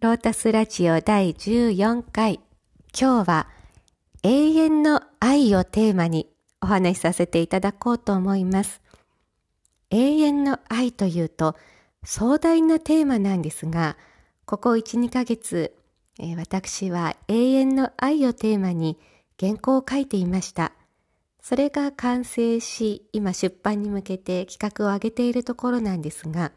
ロータスラジオ第14回。今日は永遠の愛をテーマにお話しさせていただこうと思います。永遠の愛というと壮大なテーマなんですが、ここ1、2ヶ月、えー、私は永遠の愛をテーマに原稿を書いていました。それが完成し、今出版に向けて企画を上げているところなんですが、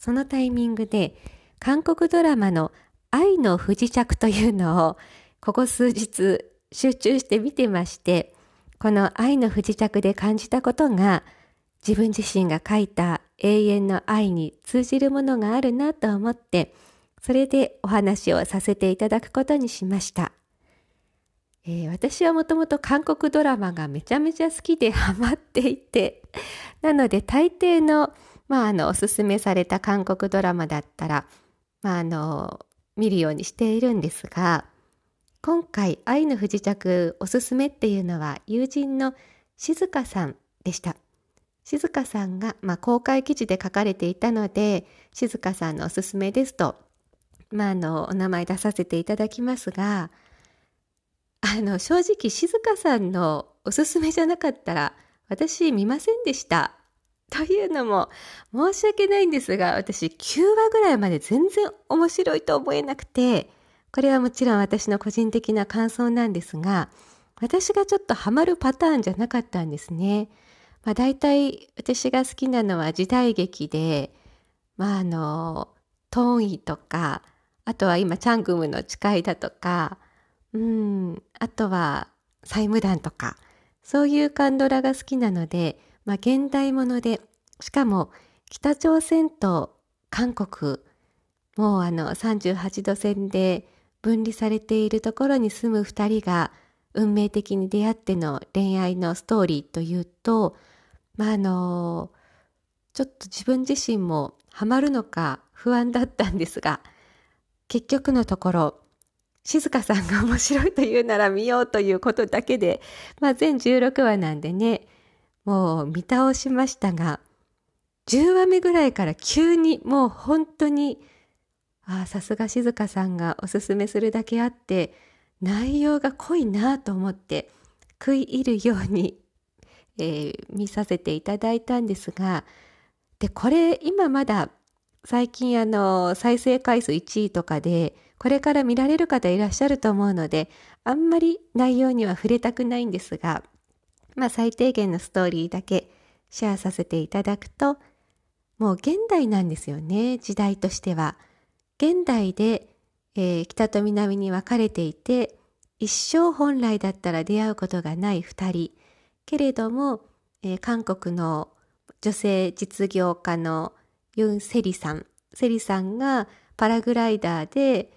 そのタイミングで韓国ドラマの愛の不時着というのをここ数日集中して見てまして、この愛の不時着で感じたことが自分自身が書いた永遠の愛に通じるものがあるなと思って、それでお話をさせていただくことにしました。えー、私はもともと韓国ドラマがめちゃめちゃ好きでハマっていて、なので大抵の、まあ、あの、おすすめされた韓国ドラマだったら、まあ、あの、見るようにしているんですが、今回、愛の不時着おすすめっていうのは友人の静香さんでした。静香さんが、まあ、公開記事で書かれていたので、静香さんのおすすめですと、まあ、あの、お名前出させていただきますが、あの、正直静香さんのおすすめじゃなかったら、私見ませんでした。というのも、申し訳ないんですが、私9話ぐらいまで全然面白いと思えなくて、これはもちろん私の個人的な感想なんですが、私がちょっとハマるパターンじゃなかったんですね。まあ大体私が好きなのは時代劇で、まああの、トーンイとか、あとは今チャングムの誓いだとか、うん、あとは債務団とか、そういうカンドラが好きなので、まあ、現代もので、しかも北朝鮮と韓国、もうあの38度線で分離されているところに住む二人が運命的に出会っての恋愛のストーリーというと、まあ、あの、ちょっと自分自身もハマるのか不安だったんですが、結局のところ、静香さんが面白いというなら見ようということだけで、まあ全16話なんでね、もう見倒しましたが、10話目ぐらいから急にもう本当に、ああ、さすが静香さんがおすすめするだけあって、内容が濃いなと思って食い入るように、えー、見させていただいたんですが、で、これ今まだ最近あの再生回数1位とかでこれから見られる方いらっしゃると思うのであんまり内容には触れたくないんですがまあ最低限のストーリーだけシェアさせていただくともう現代なんですよね時代としては。現代で、えー、北と南に分かれていて一生本来だったら出会うことがない2人けれども、えー、韓国の女性実業家のユン・セリさん。セリさんがパラグライダーで、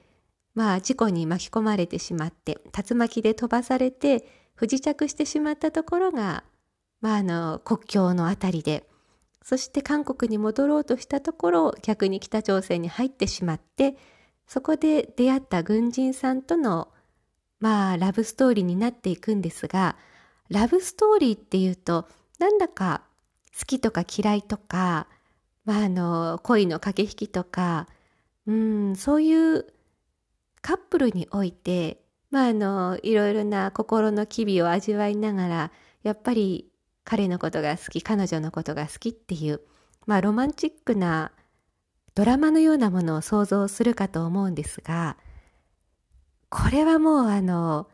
まあ事故に巻き込まれてしまって、竜巻で飛ばされて不時着してしまったところが、まああの国境のあたりで、そして韓国に戻ろうとしたところ、逆に北朝鮮に入ってしまって、そこで出会った軍人さんとの、まあラブストーリーになっていくんですが、ラブストーリーっていうと、なんだか好きとか嫌いとか、まあ、あの恋の駆け引きとか、うん、そういうカップルにおいて、まあ、あのいろいろな心の機微を味わいながらやっぱり彼のことが好き彼女のことが好きっていう、まあ、ロマンチックなドラマのようなものを想像するかと思うんですがこれはもうあの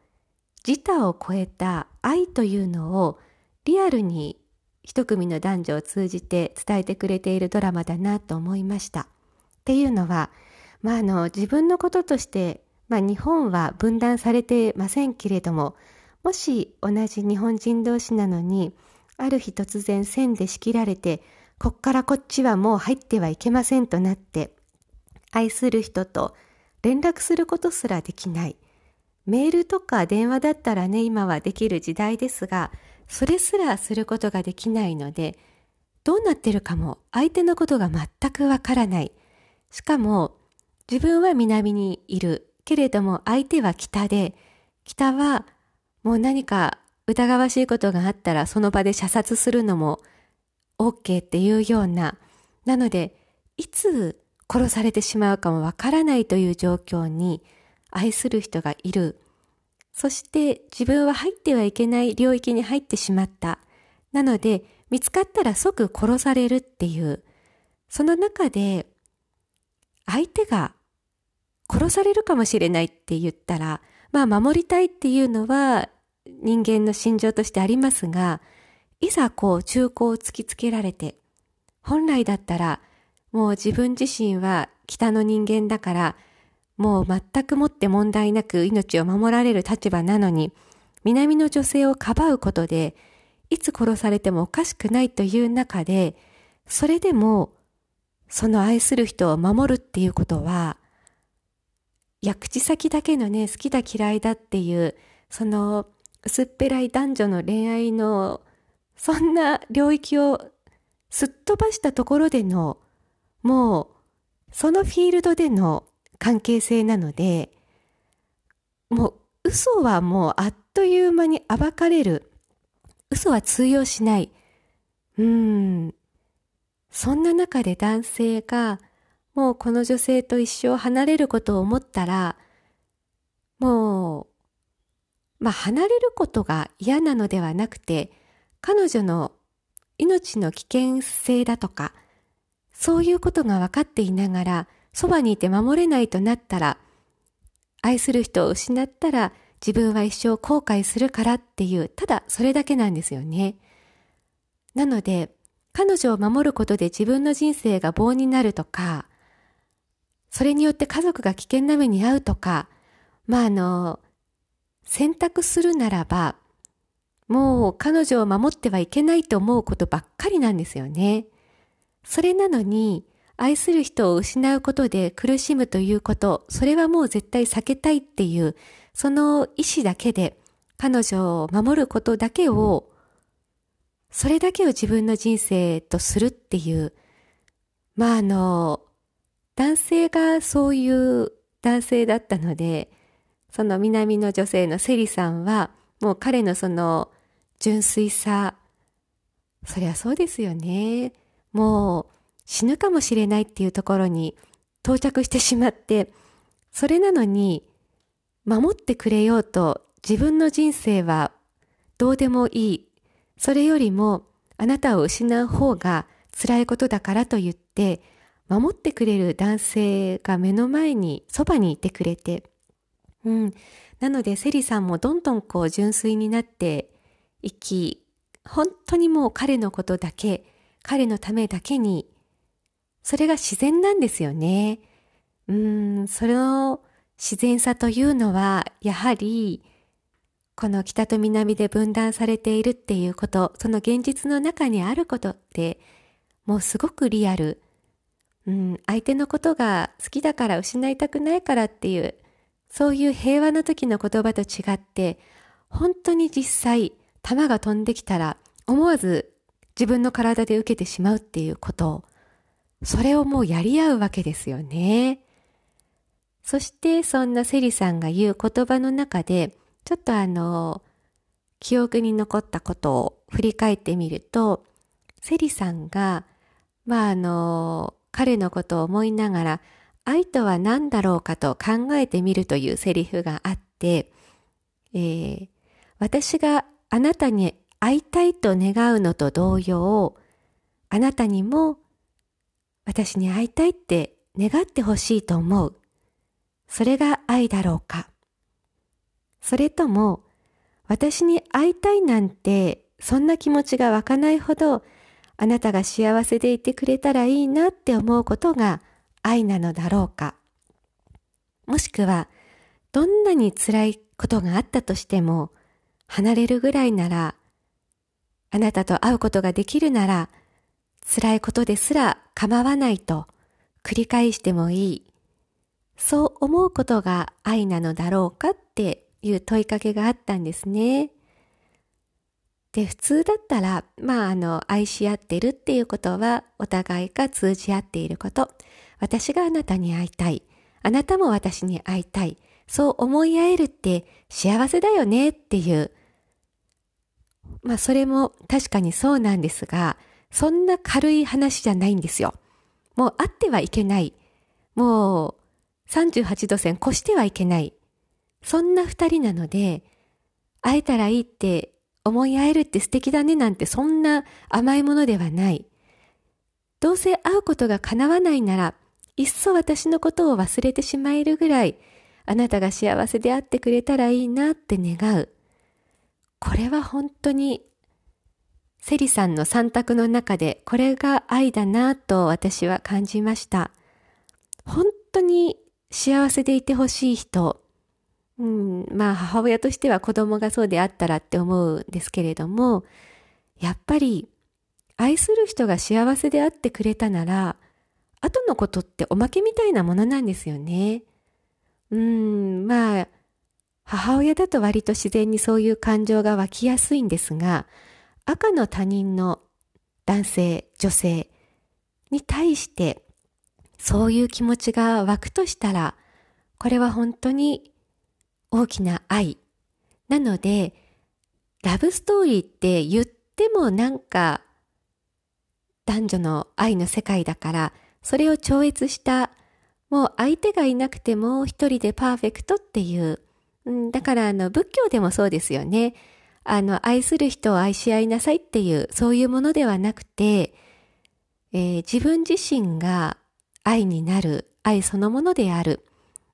自他を超えた愛というのをリアルに一組の男女を通じて伝えてくれているドラマだなと思いました。っていうのは、まあ、あの自分のこととして、まあ、日本は分断されてませんけれどももし同じ日本人同士なのにある日突然線で仕切られてこっからこっちはもう入ってはいけませんとなって愛する人と連絡することすらできないメールとか電話だったらね今はできる時代ですがそれすらすることができないので、どうなってるかも相手のことが全くわからない。しかも、自分は南にいる。けれども相手は北で、北はもう何か疑わしいことがあったらその場で射殺するのも OK っていうような。なので、いつ殺されてしまうかもわからないという状況に愛する人がいる。そして自分は入ってはいけない領域に入ってしまった。なので見つかったら即殺されるっていう、その中で相手が殺されるかもしれないって言ったら、まあ守りたいっていうのは人間の心情としてありますが、いざこう中古を突きつけられて、本来だったらもう自分自身は北の人間だから、もう全くもって問題なく命を守られる立場なのに、南の女性をかばうことで、いつ殺されてもおかしくないという中で、それでも、その愛する人を守るっていうことは、いや、口先だけのね、好きだ嫌いだっていう、その薄っぺらい男女の恋愛の、そんな領域をすっ飛ばしたところでの、もう、そのフィールドでの関係性なので、もう嘘はもうあっという間に暴かれる。嘘は通用しない。うん。そんな中で男性がもうこの女性と一生離れることを思ったら、もう、まあ離れることが嫌なのではなくて、彼女の命の危険性だとか、そういうことが分かっていながら、そばにいて守れないとなったら、愛する人を失ったら自分は一生後悔するからっていう、ただそれだけなんですよね。なので、彼女を守ることで自分の人生が棒になるとか、それによって家族が危険な目に遭うとか、まああの、選択するならば、もう彼女を守ってはいけないと思うことばっかりなんですよね。それなのに、愛する人を失うことで苦しむということ、それはもう絶対避けたいっていう、その意志だけで彼女を守ることだけを、それだけを自分の人生とするっていう、まああの、男性がそういう男性だったので、その南の女性のセリさんは、もう彼のその純粋さ、そりゃそうですよね。もう死ぬかもしれないっていうところに到着してしまって、それなのに守ってくれようと自分の人生はどうでもいい。それよりもあなたを失う方が辛いことだからと言って守ってくれる男性が目の前にそばにいてくれて、うん。なので、セリさんもどんどんこう純粋になっていき、本当にもう彼のことだけ、彼のためだけに、それが自然なんですよね。うん、その自然さというのは、やはり、この北と南で分断されているっていうこと、その現実の中にあることって、もうすごくリアル。うん、相手のことが好きだから失いたくないからっていう、そういう平和な時の言葉と違って、本当に実際、弾が飛んできたら、思わず自分の体で受けてしまうっていうこと、それをもうやり合うわけですよね。そしてそんなセリさんが言う言葉の中で、ちょっとあの、記憶に残ったことを振り返ってみると、セリさんが、まああの、彼のことを思いながら、愛とは何だろうかと考えてみるというセリフがあって、えー、私があなたに会いたいと願うのと同様、あなたにも私に会いたいって願ってほしいと思う。それが愛だろうか。それとも、私に会いたいなんて、そんな気持ちが湧かないほど、あなたが幸せでいてくれたらいいなって思うことが愛なのだろうか。もしくは、どんなに辛いことがあったとしても、離れるぐらいなら、あなたと会うことができるなら、辛いことですら構わないと繰り返してもいい。そう思うことが愛なのだろうかっていう問いかけがあったんですね。で、普通だったら、まあ、あの、愛し合ってるっていうことは、お互いが通じ合っていること。私があなたに会いたい。あなたも私に会いたい。そう思い合えるって幸せだよねっていう。まあ、それも確かにそうなんですが、そんな軽い話じゃないんですよ。もう会ってはいけない。もう38度線越してはいけない。そんな二人なので、会えたらいいって思い合えるって素敵だねなんてそんな甘いものではない。どうせ会うことが叶わないなら、いっそ私のことを忘れてしまえるぐらい、あなたが幸せであってくれたらいいなって願う。これは本当に、セリさんの三択の中でこれが愛だなと私は感じました。本当に幸せでいてほしい人、うん、まあ母親としては子供がそうであったらって思うんですけれども、やっぱり愛する人が幸せであってくれたなら、後のことっておまけみたいなものなんですよね。うん、まあ、母親だと割と自然にそういう感情が湧きやすいんですが、赤の他人の男性、女性に対してそういう気持ちが湧くとしたら、これは本当に大きな愛。なので、ラブストーリーって言ってもなんか男女の愛の世界だから、それを超越した、もう相手がいなくても一人でパーフェクトっていう、だからあの仏教でもそうですよね。あの、愛する人を愛し合いなさいっていう、そういうものではなくて、えー、自分自身が愛になる、愛そのものである。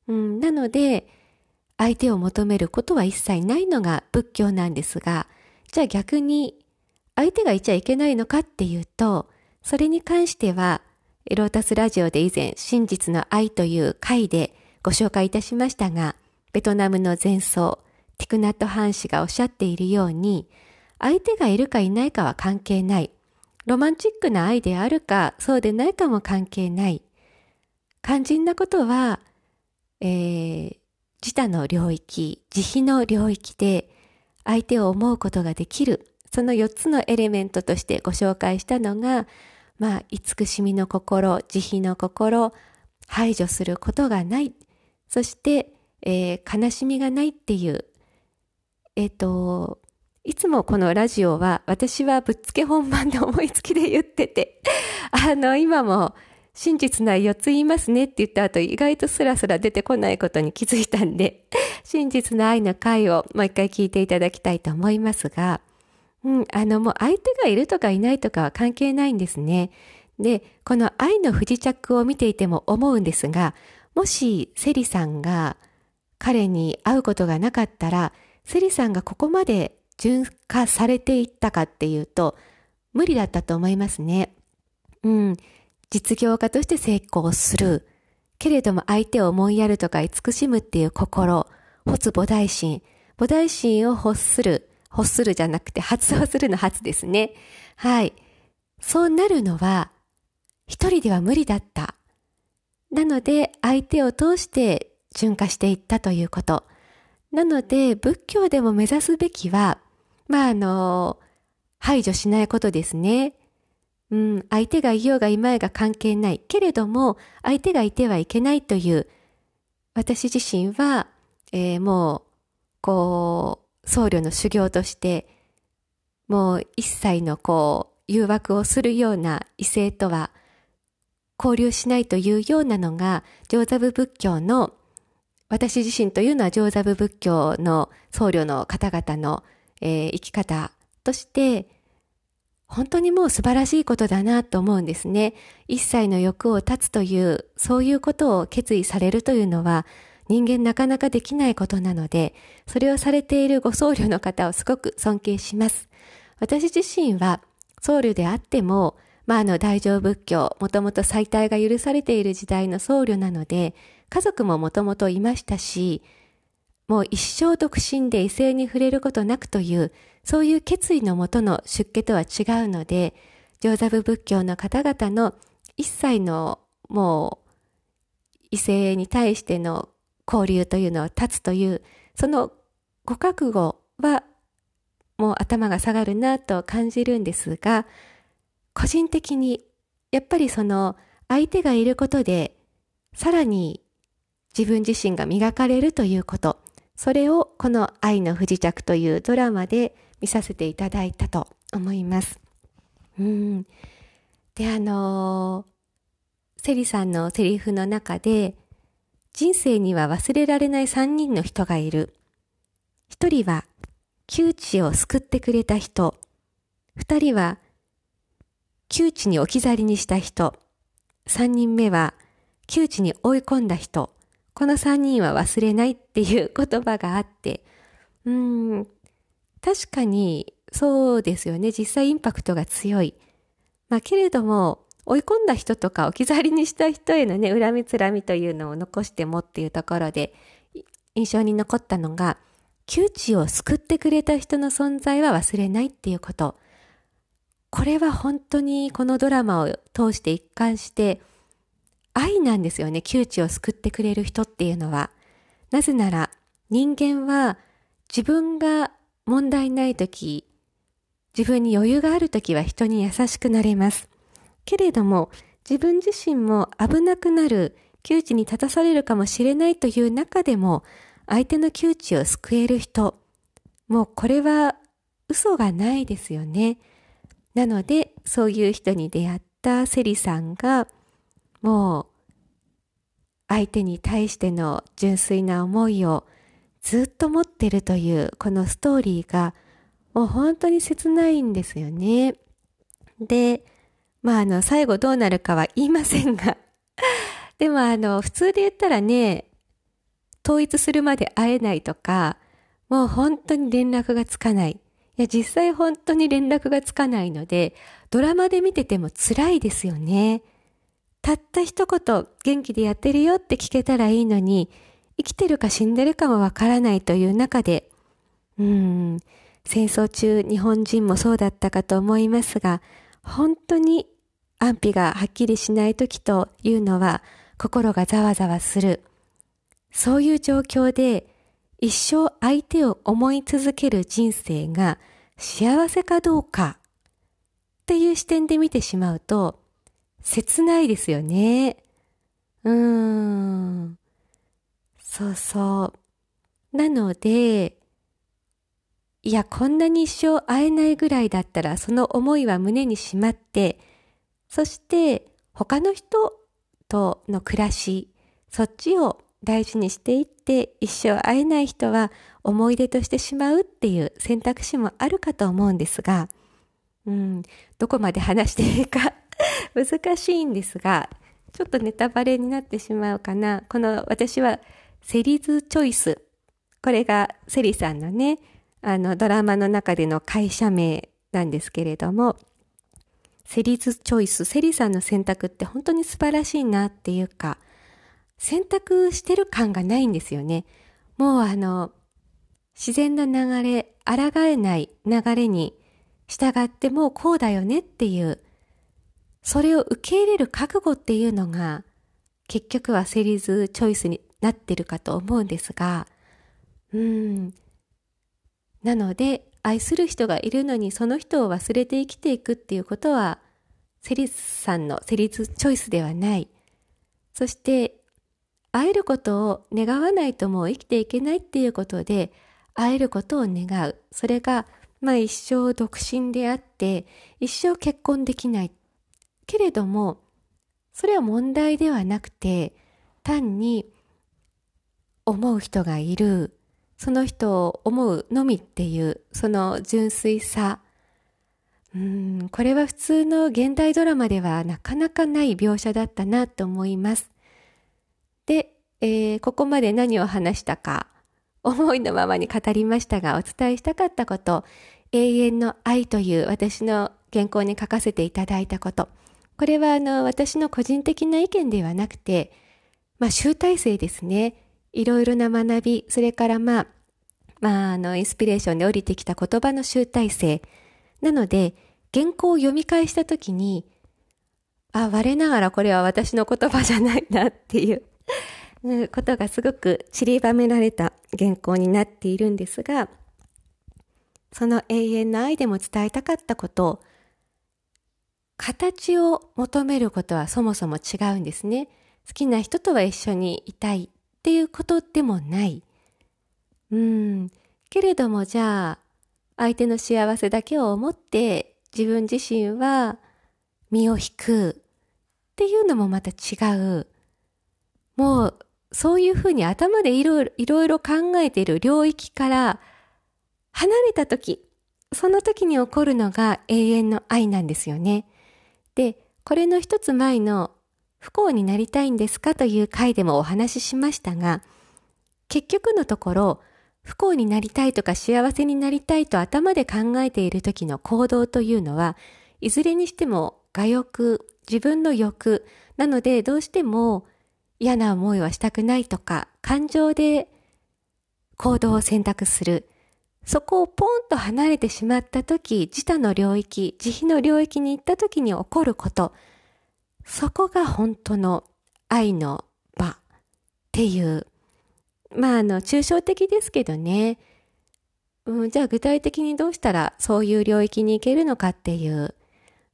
うん、なので、相手を求めることは一切ないのが仏教なんですが、じゃあ逆に相手がいちゃいけないのかっていうと、それに関しては、ロータスラジオで以前、真実の愛という回でご紹介いたしましたが、ベトナムの前奏、ティクナット・ハン氏がおっしゃっているように、相手がいるかいないかは関係ない。ロマンチックな愛であるか、そうでないかも関係ない。肝心なことは、えー、自他の領域、慈悲の領域で相手を思うことができる。その4つのエレメントとしてご紹介したのが、まあ、慈しみの心、慈悲の心、排除することがない。そして、えー、悲しみがないっていう、えっ、ー、と、いつもこのラジオは私はぶっつけ本番で思いつきで言ってて、あの、今も真実な4つ言いますねって言った後意外とスラスラ出てこないことに気づいたんで、真実な愛の回をもう一回聞いていただきたいと思いますが、うん、あの、もう相手がいるとかいないとかは関係ないんですね。で、この愛の不時着を見ていても思うんですが、もしセリさんが彼に会うことがなかったら、セリさんがここまで純化されていったかっていうと、無理だったと思いますね。うん。実業家として成功する。けれども相手を思いやるとか慈しむっていう心、発母大心、母大心を欲する。欲するじゃなくて発動するの発ですね。はい。そうなるのは、一人では無理だった。なので、相手を通して順化していったということ。なので、仏教でも目指すべきは、まあ、あの、排除しないことですね。うん、相手がいようがいまいが関係ない。けれども、相手がいてはいけないという、私自身は、えー、もう、こう、僧侶の修行として、もう一切のこう、誘惑をするような異性とは交流しないというようなのが、上座部仏教の、私自身というのは上座部仏教の僧侶の方々の、えー、生き方として、本当にもう素晴らしいことだなと思うんですね。一切の欲を断つという、そういうことを決意されるというのは、人間なかなかできないことなので、それをされているご僧侶の方をすごく尊敬します。私自身は僧侶であっても、まあ、あの大乗仏教、もともと再退が許されている時代の僧侶なので、家族ももともといましたし、もう一生独身で異性に触れることなくという、そういう決意のもとの出家とは違うので、上座部仏教の方々の一切のもう異性に対しての交流というのを断つという、そのご覚悟はもう頭が下がるなと感じるんですが、個人的にやっぱりその相手がいることで、さらに自分自身が磨かれるということ、それをこの愛の不時着というドラマで見させていただいたと思います。うん。で、あのー、セリさんのセリフの中で、人生には忘れられない3人の人がいる。1人は窮地を救ってくれた人。2人は窮地に置き去りにした人。3人目は窮地に追い込んだ人。この3人は忘れないっていう言葉があって、うん、確かにそうですよね。実際インパクトが強い。まあけれども、追い込んだ人とか置き去りにした人へのね、恨みつらみというのを残してもっていうところで、印象に残ったのが、窮地を救ってくれた人の存在は忘れないっていうこと。これは本当にこのドラマを通して一貫して、愛なんですよね。窮地を救ってくれる人っていうのは。なぜなら、人間は自分が問題ないとき、自分に余裕があるときは人に優しくなれます。けれども、自分自身も危なくなる、窮地に立たされるかもしれないという中でも、相手の窮地を救える人、もうこれは嘘がないですよね。なので、そういう人に出会ったセリさんが、もう、相手に対しての純粋な思いをずっと持ってるというこのストーリーがもう本当に切ないんですよね。で、まああの最後どうなるかは言いませんが でもあの普通で言ったらね、統一するまで会えないとか、もう本当に連絡がつかない。いや実際本当に連絡がつかないので、ドラマで見てても辛いですよね。たった一言元気でやってるよって聞けたらいいのに、生きてるか死んでるかもわからないという中で、うん、戦争中日本人もそうだったかと思いますが、本当に安否がはっきりしない時というのは心がざわざわする。そういう状況で一生相手を思い続ける人生が幸せかどうかっていう視点で見てしまうと切ないですよね。うーん。そうそう。なので、いや、こんなに一生会えないぐらいだったらその思いは胸にしまって、そして他の人との暮らし、そっちを大事にしていって一生会えない人は思い出としてしまうっていう選択肢もあるかと思うんですが、うん、どこまで話していいか難しいんですが、ちょっとネタバレになってしまうかな。この私はセリズチョイス。これがセリさんのね、あのドラマの中での会社名なんですけれども、セリズチョイス、セリさんの選択って本当に素晴らしいなっていうか、選択してる感がないんですよね。もうあの、自然な流れ、抗えない流れに従ってもうこうだよねっていう、それを受け入れる覚悟っていうのが、結局はセリズチョイスになってるかと思うんですが、うん。なので、愛する人がいるのにその人を忘れて生きていくっていうことは、セリスさんのセリズチョイスではない。そして、会えることを願わないともう生きていけないっていうことで、会えることを願う。それが、まあ一生独身であって、一生結婚できない。けれども、それは問題ではなくて、単に思う人がいる。その人を思うのみっていう、その純粋さ。うん、これは普通の現代ドラマではなかなかない描写だったなと思います。で、えー、ここまで何を話したか、思いのままに語りましたが、お伝えしたかったこと、永遠の愛という私の原稿に書かせていただいたこと。これはあの、私の個人的な意見ではなくて、まあ、集大成ですね。いろいろな学び、それからまあ、まあ、あの、インスピレーションで降りてきた言葉の集大成。なので、原稿を読み返したときに、あ、我ながらこれは私の言葉じゃないなっていうことがすごく散りばめられた原稿になっているんですが、その永遠の愛でも伝えたかったことを、形を求めることはそもそも違うんですね。好きな人とは一緒にいたいっていうことでもない。うん。けれどもじゃあ、相手の幸せだけを思って自分自身は身を引く。っていうのもまた違う。もう、そういうふうに頭でいろいろ、考えている領域から離れた時、その時に起こるのが永遠の愛なんですよね。これの一つ前の不幸になりたいんですかという回でもお話ししましたが、結局のところ、不幸になりたいとか幸せになりたいと頭で考えている時の行動というのは、いずれにしても我欲、自分の欲、なのでどうしても嫌な思いはしたくないとか、感情で行動を選択する。そこをポンと離れてしまった時、自他の領域、慈悲の領域に行った時に起こること、そこが本当の愛の場っていう。まあ、あの、抽象的ですけどね。うん、じゃあ具体的にどうしたらそういう領域に行けるのかっていう、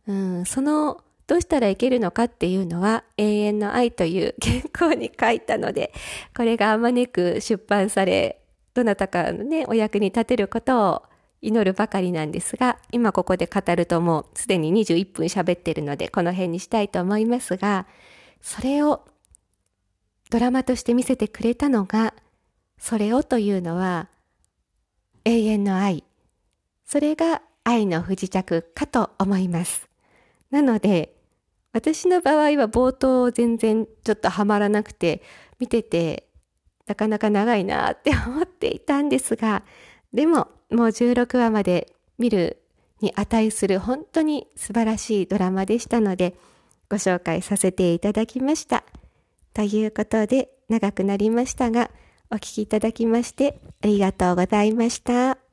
うん、その、どうしたらいけるのかっていうのは永遠の愛という 原稿に書いたので、これがあまねく出版され、どなたかのね、お役に立てることを祈るばかりなんですが、今ここで語るともうすでに21分喋ってるので、この辺にしたいと思いますが、それをドラマとして見せてくれたのが、それをというのは永遠の愛。それが愛の不時着かと思います。なので、私の場合は冒頭全然ちょっとハマらなくて、見ててなかなか長いなって思っていたんですが、でももう16話まで見るに値する本当に素晴らしいドラマでしたので、ご紹介させていただきました。ということで長くなりましたが、お聴きいただきましてありがとうございました。